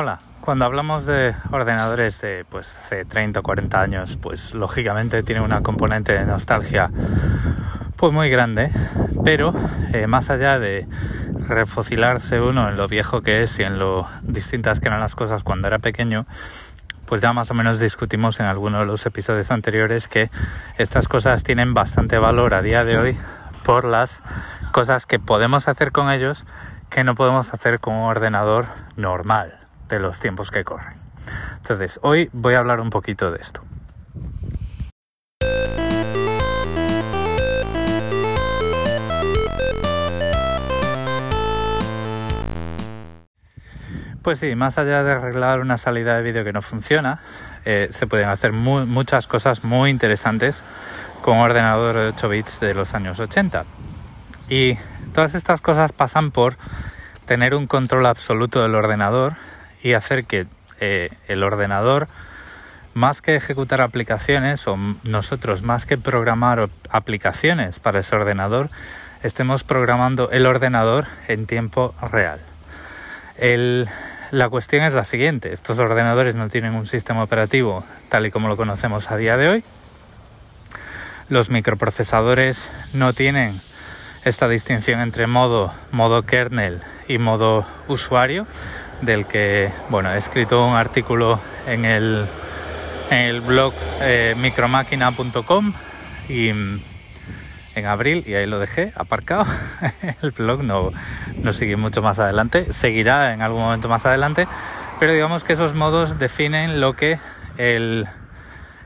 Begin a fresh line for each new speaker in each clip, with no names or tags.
Hola, cuando hablamos de ordenadores de pues hace 30 o 40 años, pues lógicamente tiene una componente de nostalgia pues muy grande, pero eh, más allá de refocilarse uno en lo viejo que es y en lo distintas que eran las cosas cuando era pequeño, pues ya más o menos discutimos en alguno de los episodios anteriores que estas cosas tienen bastante valor a día de hoy por las cosas que podemos hacer con ellos que no podemos hacer con un ordenador normal de los tiempos que corren. Entonces, hoy voy a hablar un poquito de esto. Pues sí, más allá de arreglar una salida de vídeo que no funciona, eh, se pueden hacer muchas cosas muy interesantes con un ordenador de 8 bits de los años 80. Y todas estas cosas pasan por tener un control absoluto del ordenador y hacer que eh, el ordenador, más que ejecutar aplicaciones o nosotros más que programar aplicaciones para ese ordenador, estemos programando el ordenador en tiempo real. la cuestión es la siguiente, estos ordenadores no tienen un sistema operativo tal y como lo conocemos a día de hoy. Los microprocesadores no tienen esta distinción entre modo, modo kernel y modo usuario, del que bueno, he escrito un artículo en el, en el blog eh, micromáquina.com y en abril y ahí lo dejé aparcado. el blog no, no sigue mucho más adelante, seguirá en algún momento más adelante, pero digamos que esos modos definen lo que el,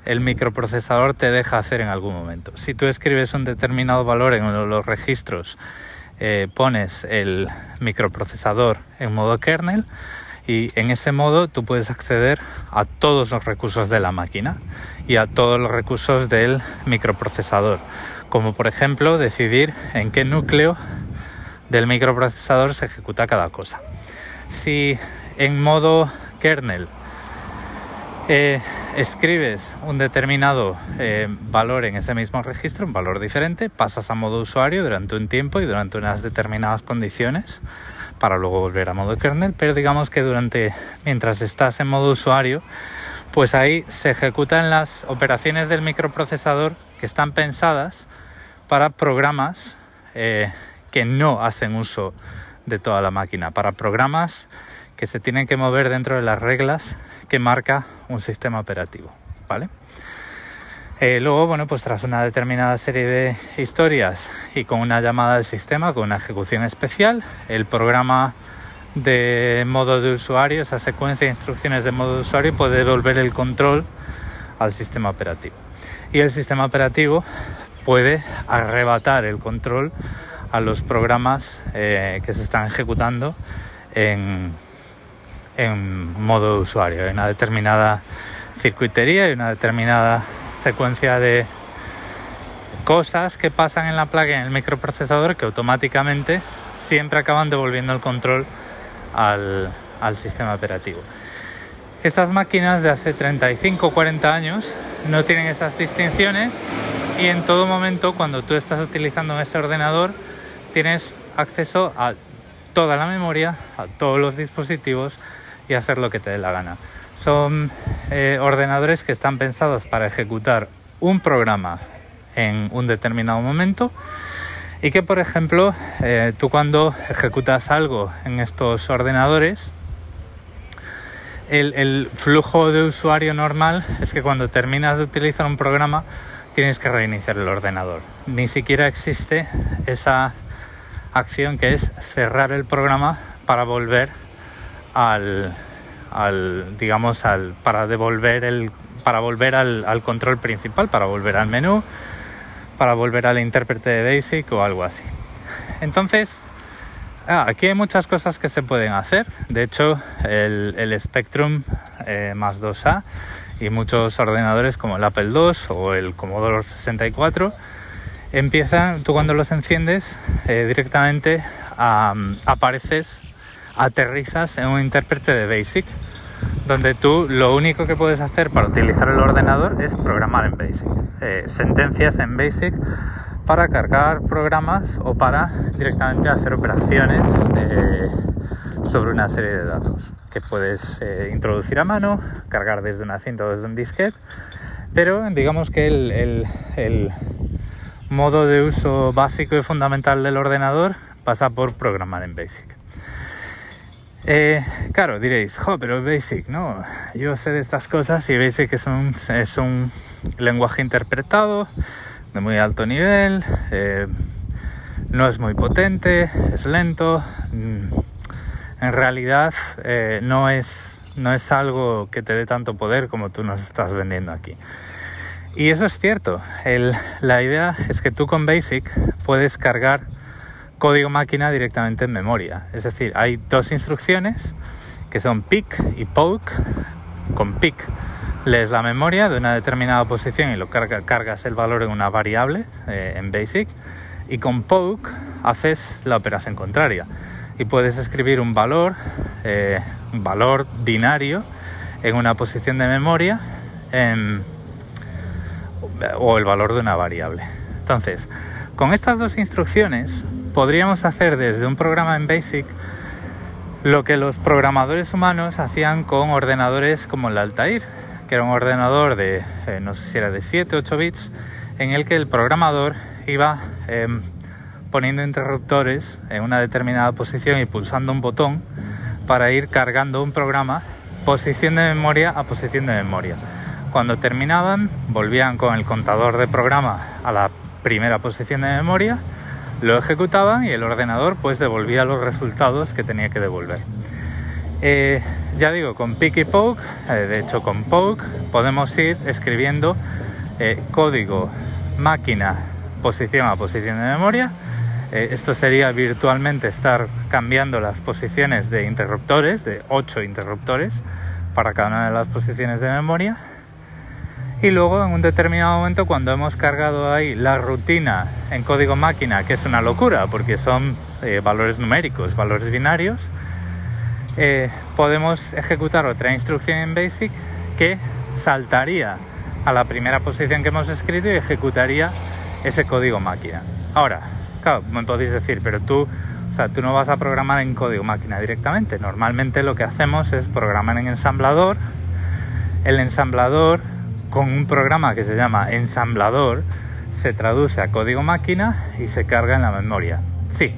el microprocesador te deja hacer en algún momento. Si tú escribes un determinado valor en uno de los registros eh, pones el microprocesador en modo kernel y en ese modo tú puedes acceder a todos los recursos de la máquina y a todos los recursos del microprocesador, como por ejemplo decidir en qué núcleo del microprocesador se ejecuta cada cosa. Si en modo kernel eh, escribes un determinado eh, valor en ese mismo registro, un valor diferente, pasas a modo usuario durante un tiempo y durante unas determinadas condiciones para luego volver a modo kernel, pero digamos que durante mientras estás en modo usuario, pues ahí se ejecutan las operaciones del microprocesador que están pensadas para programas eh, que no hacen uso de toda la máquina, para programas que se tienen que mover dentro de las reglas que marca un sistema operativo, ¿vale? Eh, luego, bueno, pues tras una determinada serie de historias y con una llamada del sistema, con una ejecución especial, el programa de modo de usuario, esa secuencia de instrucciones de modo de usuario puede devolver el control al sistema operativo. Y el sistema operativo puede arrebatar el control a los programas eh, que se están ejecutando en, en modo usuario, en una determinada circuitería y una determinada secuencia de cosas que pasan en la placa en el microprocesador que automáticamente siempre acaban devolviendo el control al, al sistema operativo. Estas máquinas de hace 35 o 40 años no tienen esas distinciones y en todo momento cuando tú estás utilizando ese ordenador tienes acceso a toda la memoria, a todos los dispositivos, y hacer lo que te dé la gana. Son eh, ordenadores que están pensados para ejecutar un programa en un determinado momento y que por ejemplo eh, tú cuando ejecutas algo en estos ordenadores el, el, flujo de usuario normal es que cuando terminas de utilizar un programa tienes que reiniciar el ordenador ni siquiera existe esa acción que es cerrar el programa para volver al, al digamos, al, para devolver el, para volver al, al, control principal, para volver al menú, para volver al intérprete de Basic o algo así. Entonces, ah, aquí hay muchas cosas que se pueden hacer. De hecho, el, el Spectrum eh, más 2A y muchos ordenadores como el Apple II o el Commodore 64 empiezan, tú cuando los enciendes, eh, directamente apareces aterrizas en un intérprete de BASIC, donde tú lo único que puedes hacer para utilizar el ordenador es programar en BASIC, eh, sentencias en BASIC para cargar programas o para directamente hacer operaciones eh, sobre una serie de datos que puedes eh, introducir a mano, cargar desde una cinta o desde un disquete, pero digamos que el, modo de uso básico y fundamental del ordenador pasa por programar en BASIC. Eh, claro, diréis, jo, pero Basic, no, yo sé de estas cosas y Basic es un, es un lenguaje interpretado de muy alto nivel, eh, no es muy potente, es lento. Mm, en realidad eh, no, es, no es algo que te dé tanto poder como tú nos estás vendiendo aquí. Y eso es cierto. la idea es que tú con Basic puedes cargar código máquina directamente en memoria. Es decir, hay dos instrucciones que son pick y poke. Con pick lees la memoria de una determinada posición y lo cargas el valor en una variable eh, en Basic y con poke haces la operación contraria y puedes escribir un valor, eh, un valor binario en una posición de memoria o el valor de una variable. Entonces, con estas dos instrucciones podríamos hacer desde un programa en BASIC lo que los programadores humanos hacían con ordenadores como el Altair, que era un ordenador de, eh, no sé si era de 7, 8 bits, en el que el programador iba em, poniendo interruptores en una determinada posición y pulsando un botón para ir cargando un programa posición de memoria a posición de memoria. Cuando terminaban, volvían con el contador de programa a la primera posición de memoria, lo ejecutaban y el ordenador pues devolvía los resultados que tenía que devolver. Eh, ya digo, con pick y poke, eh, de hecho con poke, podemos ir escribiendo eh, código máquina posición a posición de memoria. Eh, esto sería virtualmente estar cambiando las posiciones de interruptores, de 8 interruptores, para cada una de las posiciones de memoria. Y luego en un determinado momento cuando hemos cargado ahí la rutina en código máquina, que es una locura porque son eh, valores numéricos, valores binarios, eh, podemos ejecutar otra instrucción en BASIC que saltaría a la primera posición que hemos escrito y ejecutaría ese código máquina. Ahora, claro, me podéis decir, pero tú, o sea, tú no vas a programar en código máquina directamente. Normalmente lo que hacemos es programar en ensamblador. El ensamblador, con un programa que se llama ensamblador, se traduce a código máquina y se carga en la memoria. Sí,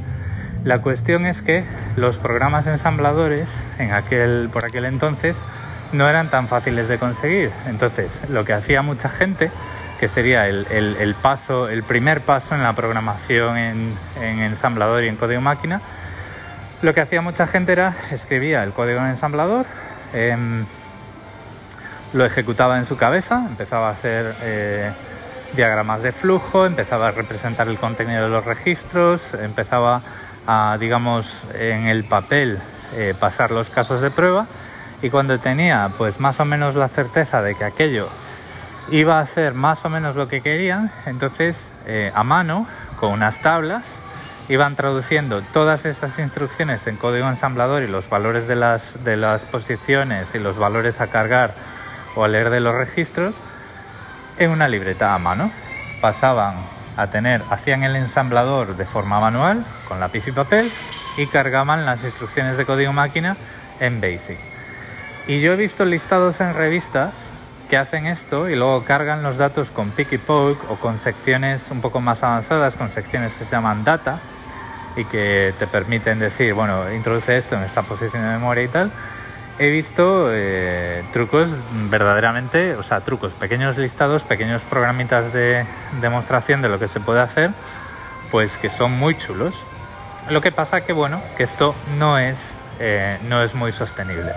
la cuestión es que los programas ensambladores en aquel, por aquel entonces no eran tan fáciles de conseguir. Entonces, lo que hacía mucha gente, que sería el, paso, el primer paso en la programación en, ensamblador y en código máquina, lo que hacía mucha gente era escribía el código en ensamblador, em, lo ejecutaba en su cabeza, empezaba a hacer eh, diagramas de flujo, empezaba a representar el contenido de los registros, empezaba a, digamos, en el papel eh, pasar los casos de prueba. Y cuando tenía pues más o menos la certeza de que aquello iba a hacer más o menos lo que querían, entonces eh, a mano, con unas tablas, iban traduciendo todas esas instrucciones en código ensamblador y los valores de las, de las posiciones y los valores a cargar o a leer de los registros en una libreta a mano. Pasaban a tener, hacían el ensamblador de forma manual, con lápiz y papel, y cargaban las instrucciones de código máquina en BASIC. Y yo he visto listados en revistas que hacen esto y luego cargan los datos con pick y poke o con secciones un poco más avanzadas, con secciones que se llaman data y que te permiten decir, bueno, introduce esto en esta posición de memoria y tal. He visto eh, trucos verdaderamente, o sea, trucos, pequeños listados, pequeños programitas de demostración de lo que se puede hacer, pues que son muy chulos. Lo que pasa que, bueno, que esto no es, eh, no es muy sostenible.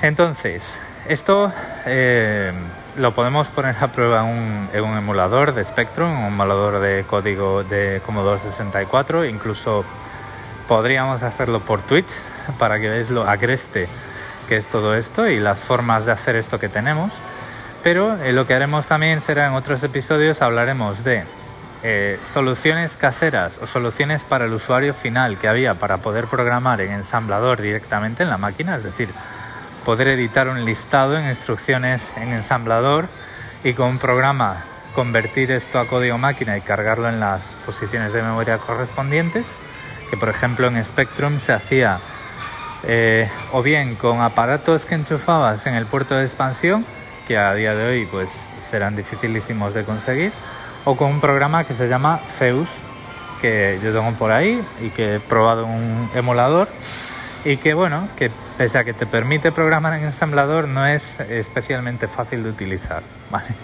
Entonces, esto eh, lo podemos poner a prueba en un, emulador de Spectrum, un emulador de código de Commodore 64, incluso podríamos hacerlo por Twitch para que veáis lo agreste que es todo esto y las formas de hacer esto que tenemos. Pero eh, lo que haremos también será en otros episodios hablaremos de eh, soluciones caseras o soluciones para el usuario final que había para poder programar en ensamblador directamente en la máquina, es decir, poder editar un listado en instrucciones en ensamblador y con un programa convertir esto a código máquina y cargarlo en las posiciones de memoria correspondientes, que por ejemplo en Spectrum se hacía eh, o bien con aparatos que enchufabas en el puerto de expansión, que a día de hoy pues serán dificilísimos de conseguir, o con un programa que se llama Zeus, que yo tengo por ahí y que he probado un emulador y que bueno, que pese a que te permite programar en ensamblador no es especialmente fácil de utilizar, ¿vale?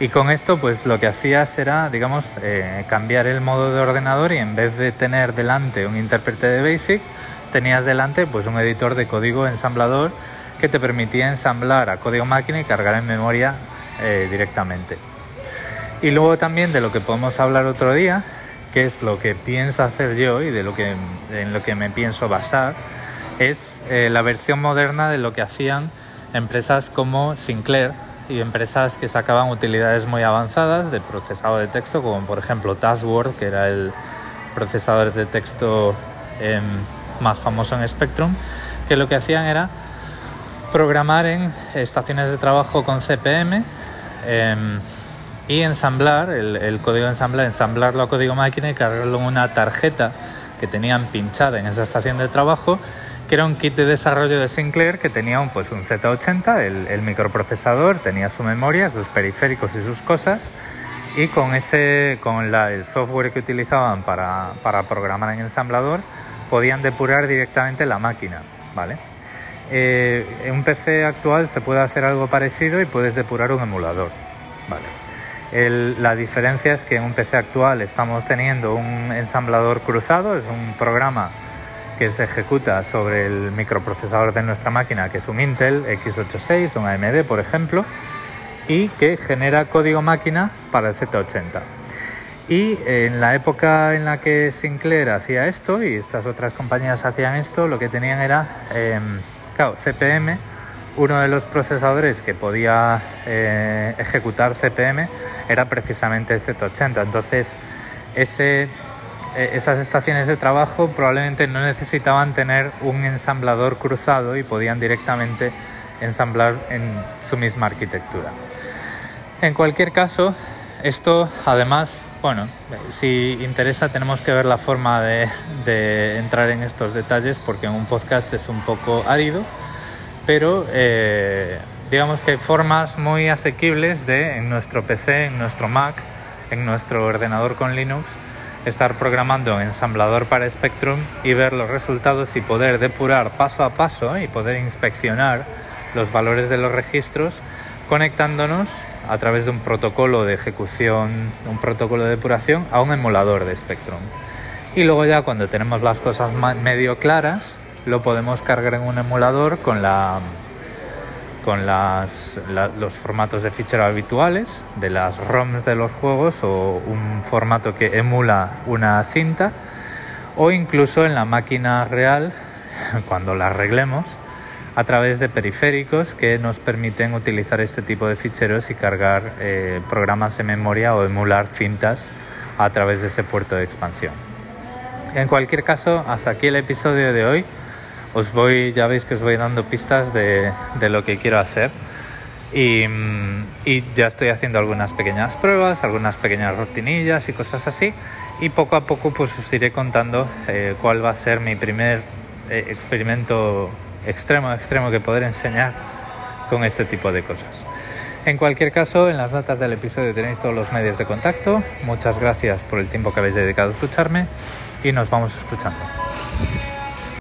Y con esto pues lo que hacías era, digamos, eh, cambiar el modo de ordenador y en vez de tener delante un intérprete de BASIC, tenías delante pues un editor de código ensamblador que te permitía ensamblar a código máquina y cargar en memoria eh, directamente. Y luego también de lo que podemos hablar otro día, que es lo que pienso hacer yo y de lo que, en lo que me pienso basar, es eh, la versión moderna de lo que hacían empresas como Sinclair y empresas que sacaban utilidades muy avanzadas de procesado de texto, como por ejemplo TaskWord, que era el procesador de texto em, más famoso en Spectrum, que lo que hacían era programar en estaciones de trabajo con CPM em, y ensamblar el, código de ensamblar, ensamblarlo a código máquina y cargarlo en una tarjeta que tenían pinchada en esa estación de trabajo que era un kit de desarrollo de Sinclair que tenía un, pues, un Z80, el, microprocesador, tenía su memoria, sus periféricos y sus cosas, y con, ese, con el software que utilizaban para, para, programar en ensamblador, podían depurar directamente la máquina. ¿vale? Eh, en un PC actual se puede hacer algo parecido y puedes depurar un emulador. ¿vale? la diferencia es que en un PC actual estamos teniendo un ensamblador cruzado, es un programa que se ejecuta sobre el microprocesador de nuestra máquina, que es un Intel x86, un AMD, por ejemplo, y que genera código máquina para el Z80. Y en la época en la que Sinclair hacía esto y estas otras compañías hacían esto, lo que tenían era, em, claro, CPM, uno de los procesadores que podía eh, ejecutar CPM era precisamente el Z80. Entonces, eh, esas estaciones de trabajo probablemente no necesitaban tener un ensamblador cruzado y podían directamente ensamblar en su misma arquitectura. En cualquier caso, esto además, bueno, si interesa tenemos que ver la forma de, entrar en estos detalles porque en un podcast es un poco árido, pero eh, digamos que hay formas muy asequibles de en nuestro PC, en nuestro Mac, en nuestro ordenador con Linux, estar programando en ensamblador para Spectrum y ver los resultados y poder depurar paso a paso y poder inspeccionar los valores de los registros conectándonos a través de un protocolo de ejecución, un protocolo de depuración a un emulador de Spectrum. Y luego ya cuando tenemos las cosas medio claras, lo podemos cargar en un emulador con la con los formatos de fichero habituales de las ROMs de los juegos o un formato que emula una cinta o incluso en la máquina real cuando la arreglemos a través de periféricos que nos permiten utilizar este tipo de ficheros y cargar eh, programas de memoria o emular cintas a través de ese puerto de expansión. En cualquier caso, hasta aquí el episodio de hoy os voy, ya veis que os voy dando pistas de, lo que quiero hacer. Y, ya estoy haciendo algunas pequeñas pruebas, algunas pequeñas rutinillas y cosas así. Y poco a poco pues os iré contando eh, cuál va a ser mi primer eh, experimento extremo, extremo que poder enseñar con este tipo de cosas. En cualquier caso, en las notas del episodio tenéis todos los medios de contacto. Muchas gracias por el tiempo que habéis dedicado a escucharme y nos vamos escuchando.